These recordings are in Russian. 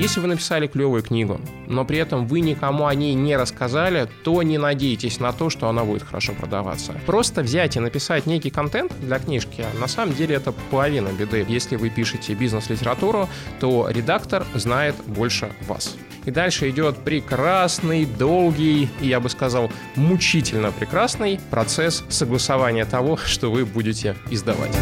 Если вы написали клевую книгу, но при этом вы никому о ней не рассказали, то не надейтесь на то, что она будет хорошо продаваться. Просто взять и написать некий контент для книжки, на самом деле это половина беды. Если вы пишете бизнес-литературу, то редактор знает больше вас. И дальше идет прекрасный, долгий и, я бы сказал, мучительно прекрасный процесс согласования того, что вы будете издавать.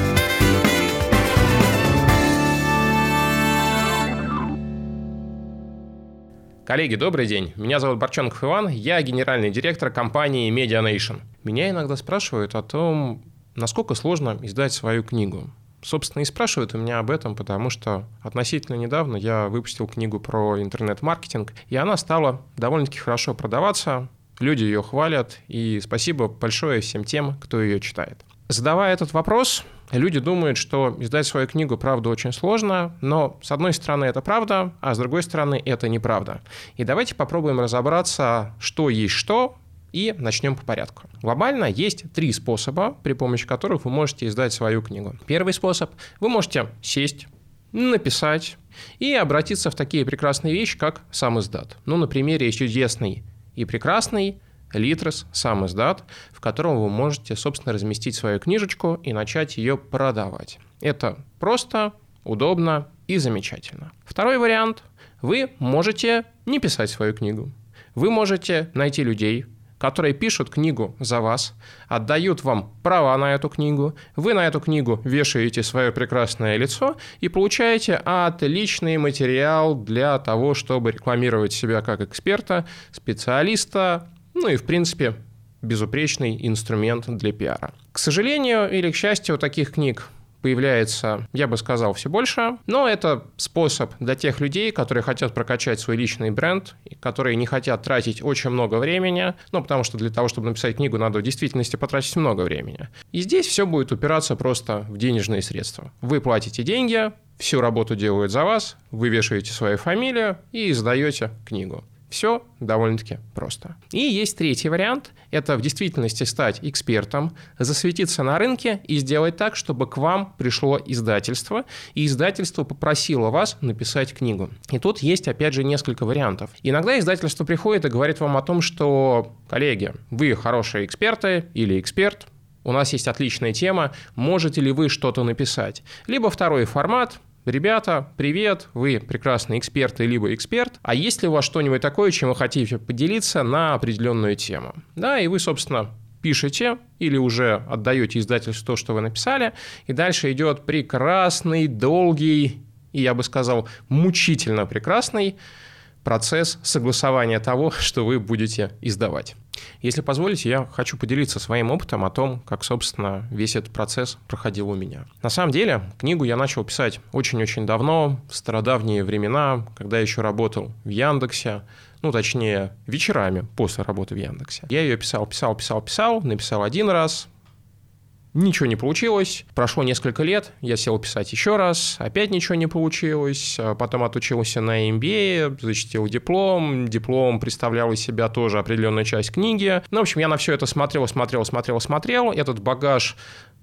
Коллеги, добрый день. Меня зовут Борченков Иван, я генеральный директор компании Media Nation. Меня иногда спрашивают о том, насколько сложно издать свою книгу. Собственно, и спрашивают у меня об этом, потому что относительно недавно я выпустил книгу про интернет-маркетинг, и она стала довольно-таки хорошо продаваться, люди ее хвалят, и спасибо большое всем тем, кто ее читает. Задавая этот вопрос, люди думают, что издать свою книгу, правда, очень сложно, но с одной стороны это правда, а с другой стороны это неправда. И давайте попробуем разобраться, что есть что, и начнем по порядку. Глобально есть три способа, при помощи которых вы можете издать свою книгу. Первый способ – вы можете сесть, написать и обратиться в такие прекрасные вещи, как сам издат. Ну, на примере чудесный и прекрасный Литрес, сам издат, в котором вы можете, собственно, разместить свою книжечку и начать ее продавать. Это просто, удобно и замечательно. Второй вариант. Вы можете не писать свою книгу. Вы можете найти людей, которые пишут книгу за вас, отдают вам права на эту книгу, вы на эту книгу вешаете свое прекрасное лицо и получаете отличный материал для того, чтобы рекламировать себя как эксперта, специалиста, ну и, в принципе, безупречный инструмент для пиара. К сожалению или к счастью, таких книг появляется, я бы сказал, все больше. Но это способ для тех людей, которые хотят прокачать свой личный бренд, которые не хотят тратить очень много времени, ну, потому что для того, чтобы написать книгу, надо в действительности потратить много времени. И здесь все будет упираться просто в денежные средства. Вы платите деньги, всю работу делают за вас, вы вешаете свою фамилию и издаете книгу. Все довольно-таки просто. И есть третий вариант. Это в действительности стать экспертом, засветиться на рынке и сделать так, чтобы к вам пришло издательство, и издательство попросило вас написать книгу. И тут есть, опять же, несколько вариантов. Иногда издательство приходит и говорит вам о том, что, коллеги, вы хорошие эксперты или эксперт, у нас есть отличная тема, можете ли вы что-то написать? Либо второй формат, Ребята, привет, вы прекрасные эксперты либо эксперт, а есть ли у вас что-нибудь такое, чем вы хотите поделиться на определенную тему? Да, и вы, собственно, пишете или уже отдаете издательству то, что вы написали, и дальше идет прекрасный, долгий и, я бы сказал, мучительно прекрасный процесс согласования того, что вы будете издавать. Если позволите, я хочу поделиться своим опытом о том, как, собственно, весь этот процесс проходил у меня. На самом деле, книгу я начал писать очень-очень давно, в стародавние времена, когда еще работал в Яндексе, ну, точнее, вечерами после работы в Яндексе. Я ее писал, писал, писал, писал, написал один раз, Ничего не получилось. Прошло несколько лет, я сел писать еще раз, опять ничего не получилось. А потом отучился на MBA, защитил диплом. Диплом представлял из себя тоже определенную часть книги. Ну, в общем, я на все это смотрел, смотрел, смотрел, смотрел. Этот багаж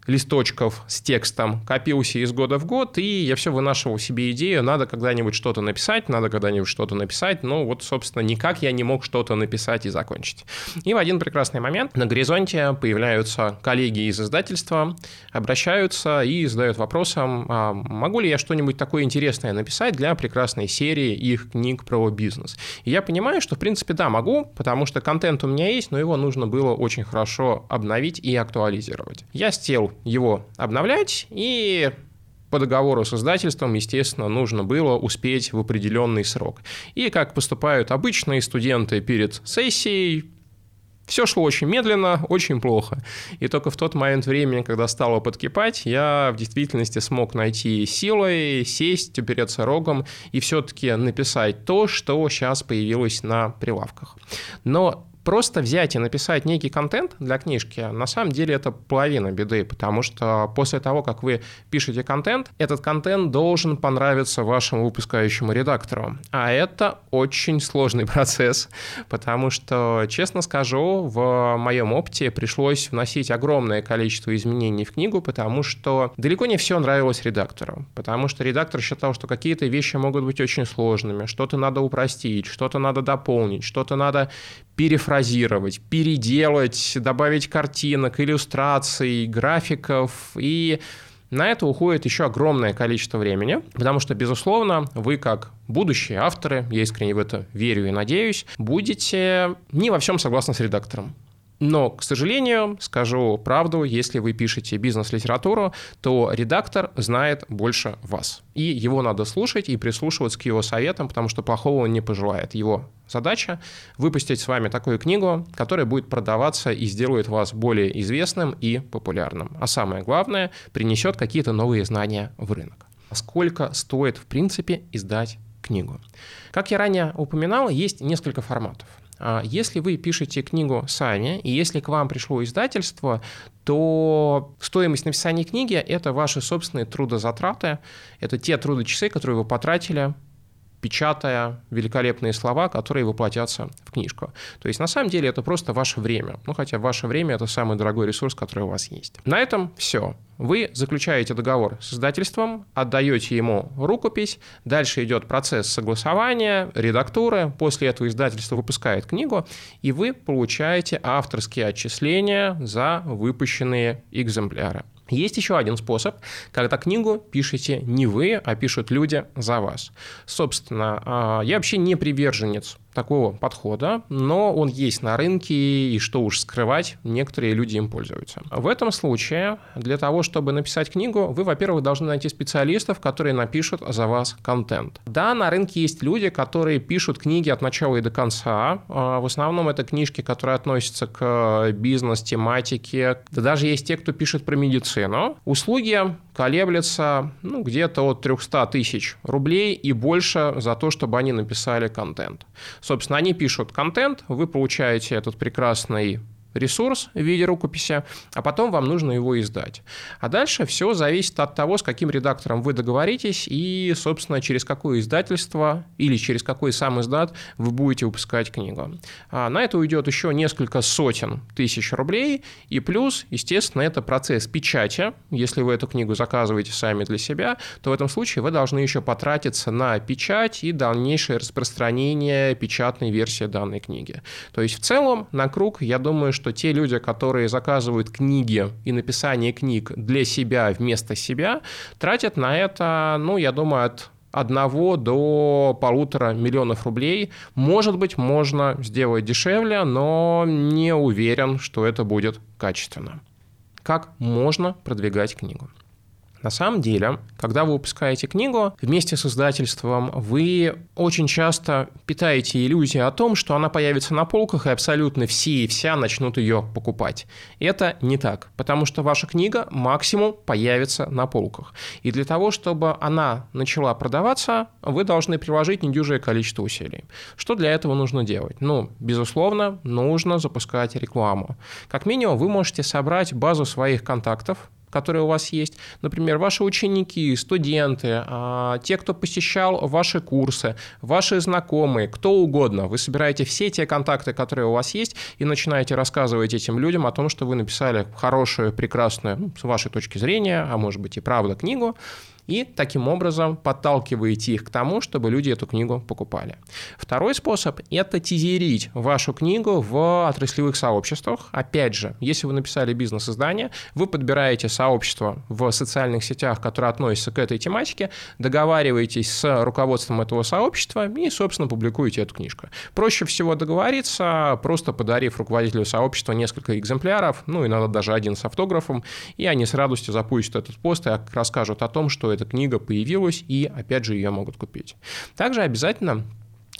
листочков с текстом копился из года в год, и я все вынашивал себе идею, надо когда-нибудь что-то написать, надо когда-нибудь что-то написать, ну вот, собственно, никак я не мог что-то написать и закончить. И в один прекрасный момент на горизонте появляются коллеги из издательства, обращаются и задают вопросом, а могу ли я что-нибудь такое интересное написать для прекрасной серии их книг про бизнес. И я понимаю, что, в принципе, да, могу, потому что контент у меня есть, но его нужно было очень хорошо обновить и актуализировать. Я сел его обновлять, и по договору с издательством, естественно, нужно было успеть в определенный срок. И как поступают обычные студенты перед сессией, все шло очень медленно, очень плохо. И только в тот момент времени, когда стало подкипать, я в действительности смог найти силы, сесть, упереться рогом и все-таки написать то, что сейчас появилось на прилавках. Но Просто взять и написать некий контент для книжки, на самом деле это половина беды, потому что после того, как вы пишете контент, этот контент должен понравиться вашему выпускающему редактору. А это очень сложный процесс, потому что, честно скажу, в моем опыте пришлось вносить огромное количество изменений в книгу, потому что далеко не все нравилось редактору, потому что редактор считал, что какие-то вещи могут быть очень сложными, что-то надо упростить, что-то надо дополнить, что-то надо перефразировать, переделать, добавить картинок, иллюстраций, графиков и на это уходит еще огромное количество времени, потому что, безусловно, вы как будущие авторы, я искренне в это верю и надеюсь, будете не во всем согласны с редактором. Но, к сожалению, скажу правду, если вы пишете бизнес-литературу, то редактор знает больше вас. И его надо слушать и прислушиваться к его советам, потому что плохого он не пожелает. Его задача — выпустить с вами такую книгу, которая будет продаваться и сделает вас более известным и популярным. А самое главное, принесет какие-то новые знания в рынок. Сколько стоит, в принципе, издать книгу? Как я ранее упоминал, есть несколько форматов. А если вы пишете книгу сами, и если к вам пришло издательство, то стоимость написания книги – это ваши собственные трудозатраты, это те трудочасы, которые вы потратили печатая великолепные слова, которые воплотятся в книжку. То есть на самом деле это просто ваше время. Ну, хотя ваше время – это самый дорогой ресурс, который у вас есть. На этом все. Вы заключаете договор с издательством, отдаете ему рукопись, дальше идет процесс согласования, редактуры, после этого издательство выпускает книгу, и вы получаете авторские отчисления за выпущенные экземпляры. Есть еще один способ, когда книгу пишете не вы, а пишут люди за вас. Собственно, а, я вообще не приверженец такого подхода, но он есть на рынке, и что уж скрывать, некоторые люди им пользуются. В этом случае, для того, чтобы написать книгу, вы, во-первых, должны найти специалистов, которые напишут за вас контент. Да, на рынке есть люди, которые пишут книги от начала и до конца. А, в основном это книжки, которые относятся к бизнес-тематике. Да даже есть те, кто пишет про медицину. Услуги колеблется ну, где-то от 300 тысяч рублей и больше за то, чтобы они написали контент. Собственно, они пишут контент, вы получаете этот прекрасный ресурс в виде рукописи, а потом вам нужно его издать. А дальше все зависит от того, с каким редактором вы договоритесь и, собственно, через какое издательство или через какой сам издат вы будете выпускать книгу. А на это уйдет еще несколько сотен тысяч рублей, и плюс, естественно, это процесс печати. Если вы эту книгу заказываете сами для себя, то в этом случае вы должны еще потратиться на печать и дальнейшее распространение печатной версии данной книги. То есть в целом на круг, я думаю, что что те люди, которые заказывают книги и написание книг для себя вместо себя, тратят на это, ну, я думаю, от одного до полутора миллионов рублей. Может быть, можно сделать дешевле, но не уверен, что это будет качественно. Как можно продвигать книгу? На самом деле, когда вы выпускаете книгу, вместе с издательством вы очень часто питаете иллюзию о том, что она появится на полках, и абсолютно все и вся начнут ее покупать. Это не так, потому что ваша книга максимум появится на полках. И для того, чтобы она начала продаваться, вы должны приложить недюжее количество усилий. Что для этого нужно делать? Ну, безусловно, нужно запускать рекламу. Как минимум, вы можете собрать базу своих контактов, которые у вас есть. Например, ваши ученики, студенты, а, те, кто посещал ваши курсы, ваши знакомые, кто угодно. Вы собираете все те контакты, которые у вас есть, и начинаете рассказывать этим людям о том, что вы написали хорошую, прекрасную, ну, с вашей точки зрения, а может быть и правда, книгу, и таким образом подталкиваете их к тому, чтобы люди эту книгу покупали. Второй способ – это тизерить вашу книгу в отраслевых сообществах. Опять же, если вы написали бизнес-издание, вы подбираете сообщество в социальных сетях, которые относятся к этой тематике, договариваетесь с руководством этого сообщества и, собственно, публикуете эту книжку. Проще всего договориться, просто подарив руководителю сообщества несколько экземпляров, ну, иногда даже один с автографом, и они с радостью запустят этот пост и расскажут о том, что эта книга появилась, и опять же ее могут купить. Также обязательно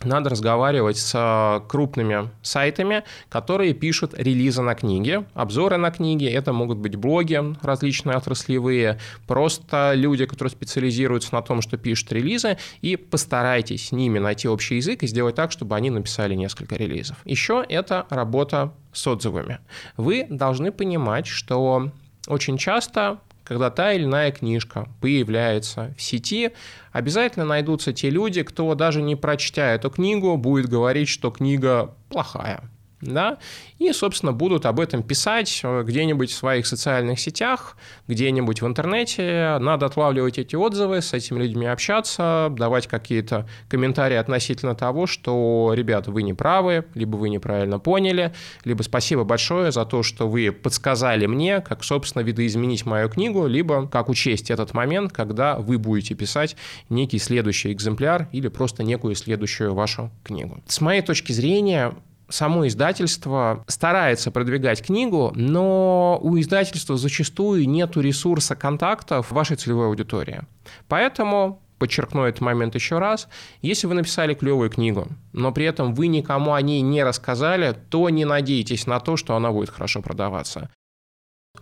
надо разговаривать с э, крупными сайтами, которые пишут релизы на книги, обзоры на книги. Это могут быть блоги различные отраслевые, просто люди, которые специализируются на том, что пишут релизы, и постарайтесь с ними найти общий язык и сделать так, чтобы они написали несколько релизов. Еще это работа с отзывами. Вы должны понимать, что очень часто когда та или иная книжка появляется в сети, обязательно найдутся те люди, кто даже не прочтя эту книгу, будет говорить, что книга плохая да, и, собственно, будут об этом писать э, где-нибудь в своих социальных сетях, где-нибудь в интернете. Надо отлавливать эти отзывы, с этими людьми общаться, давать какие-то комментарии относительно того, что, ребята, вы не правы, либо вы неправильно поняли, либо спасибо большое за то, что вы подсказали мне, как, собственно, видоизменить мою книгу, либо как учесть этот момент, когда вы будете писать некий следующий экземпляр или просто некую следующую вашу книгу. С моей точки зрения, само издательство старается продвигать книгу, но у издательства зачастую нет ресурса контактов вашей целевой аудитории. Поэтому подчеркну этот момент еще раз, если вы написали клевую книгу, но при этом вы никому о ней не рассказали, то не надейтесь на то, что она будет хорошо продаваться.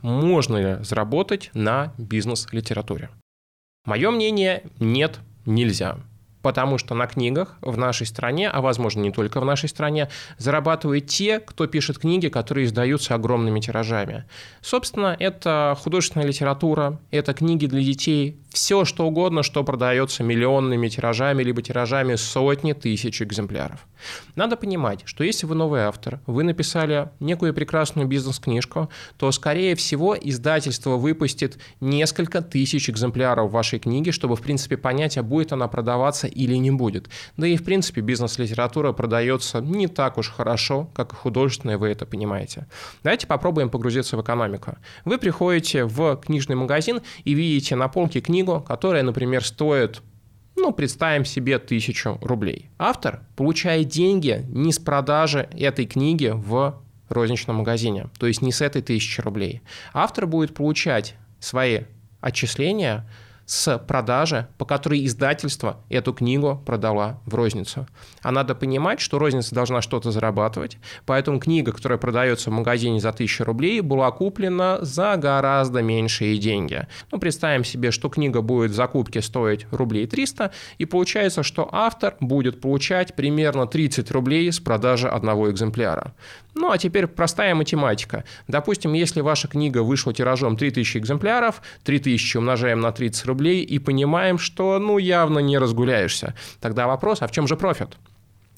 Можно ли заработать на бизнес-литературе? Мое мнение – нет, нельзя потому что на книгах в нашей стране, а возможно не только в нашей стране, зарабатывают те, кто пишет книги, которые издаются огромными тиражами. Собственно, это художественная литература, это книги для детей, все что угодно, что продается миллионными тиражами, либо тиражами сотни тысяч экземпляров. Надо понимать, что если вы новый автор, вы написали некую прекрасную бизнес-книжку, то, скорее всего, издательство выпустит несколько тысяч экземпляров вашей книги, чтобы, в принципе, понять, а будет она продаваться или не будет. Да и, в принципе, бизнес-литература продается не так уж хорошо, как и художественная, вы это понимаете. Давайте попробуем погрузиться в экономику. Вы приходите в книжный магазин и видите на полке книгу, которая, например, стоит ну, представим себе тысячу рублей. Автор получает деньги не с продажи этой книги в розничном магазине, то есть не с этой тысячи рублей. Автор будет получать свои отчисления с продажи, по которой издательство эту книгу продала в розницу. А надо понимать, что розница должна что-то зарабатывать, поэтому книга, которая продается в магазине за 1000 рублей, была куплена за гораздо меньшие деньги. Ну, представим себе, что книга будет в закупке стоить рублей 300, и получается, что автор будет получать примерно 30 рублей с продажи одного экземпляра. Ну, а теперь простая математика. Допустим, если ваша книга вышла тиражом 3000 экземпляров, 3000 умножаем на 30 рублей и понимаем, что, ну, явно не разгуляешься. Тогда вопрос, а в чем же профит?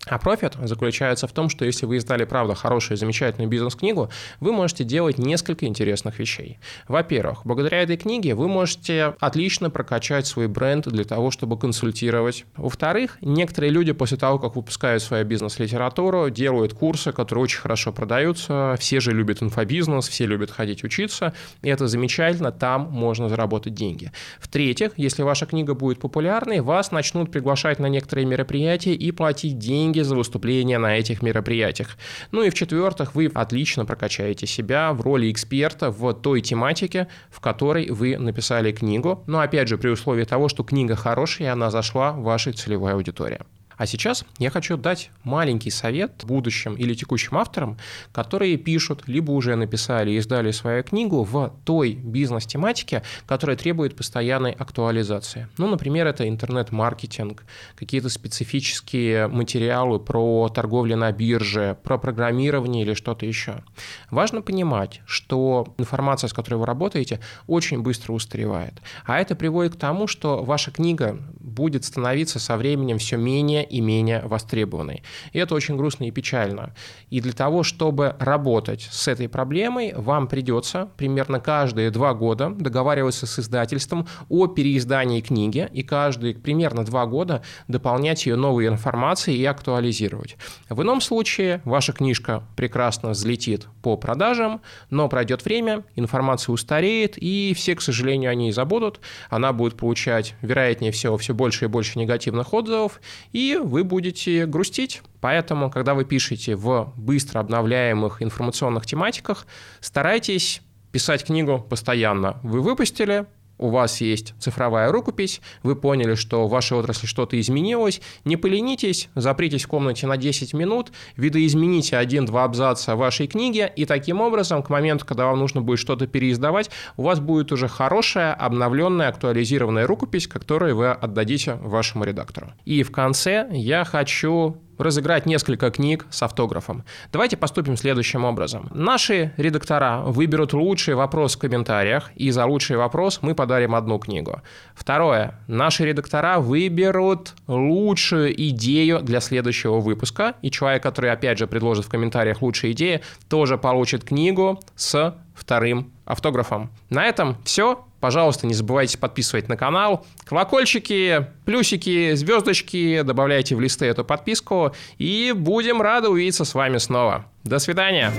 А профит заключается в том, что если вы издали, правда, хорошую, замечательную бизнес-книгу, вы можете делать несколько интересных вещей. Во-первых, благодаря этой книге вы можете отлично прокачать свой бренд для того, чтобы консультировать. Во-вторых, некоторые люди после того, как выпускают свою бизнес-литературу, делают курсы, которые очень хорошо продаются. Все же любят инфобизнес, все любят ходить учиться, и это замечательно, там можно заработать деньги. В-третьих, если ваша книга будет популярной, вас начнут приглашать на некоторые мероприятия и платить деньги деньги за выступления на этих мероприятиях. Ну и в-четвертых, вы отлично прокачаете себя в роли эксперта в той тематике, в которой вы написали книгу. Но опять же, при условии того, что книга хорошая, и она зашла в вашей целевой аудитории. А сейчас я хочу дать маленький совет будущим или текущим авторам, которые пишут, либо уже написали и издали свою книгу в той бизнес-тематике, которая требует постоянной актуализации. Ну, например, это интернет-маркетинг, какие-то специфические материалы про торговлю на бирже, про программирование или что-то еще. Важно понимать, что информация, с которой вы работаете, очень быстро устаревает. А это приводит к тому, что ваша книга будет становиться со временем все менее и менее востребованной. И это очень грустно и печально. И для того, чтобы работать с этой проблемой, вам придется примерно каждые два года договариваться с издательством о переиздании книги и каждые примерно два года дополнять ее новой информацией и актуализировать. В ином случае ваша книжка прекрасно взлетит по продажам, но пройдет время, информация устареет, и все, к сожалению, о ней забудут. Она будет получать, вероятнее всего, все больше и больше негативных отзывов, и вы будете грустить. Поэтому, когда вы пишете в быстро обновляемых информационных тематиках, старайтесь писать книгу постоянно. Вы выпустили, у вас есть цифровая рукопись, вы поняли, что в вашей отрасли что-то изменилось, не поленитесь, запритесь в комнате на 10 минут, видоизмените один-два абзаца вашей книги, и таким образом, к моменту, когда вам нужно будет что-то переиздавать, у вас будет уже хорошая, обновленная, актуализированная рукопись, которую вы отдадите вашему редактору. И в конце я хочу разыграть несколько книг с автографом. Давайте поступим следующим образом. Наши редактора выберут лучший вопрос в комментариях, и за лучший вопрос мы подарим одну книгу. Второе. Наши редактора выберут лучшую идею для следующего выпуска, и человек, который опять же предложит в комментариях лучшие идеи, тоже получит книгу с вторым автографом. На этом все. Пожалуйста, не забывайте подписывать на канал. Колокольчики, плюсики, звездочки добавляйте в листы эту подписку. И будем рады увидеться с вами снова. До свидания.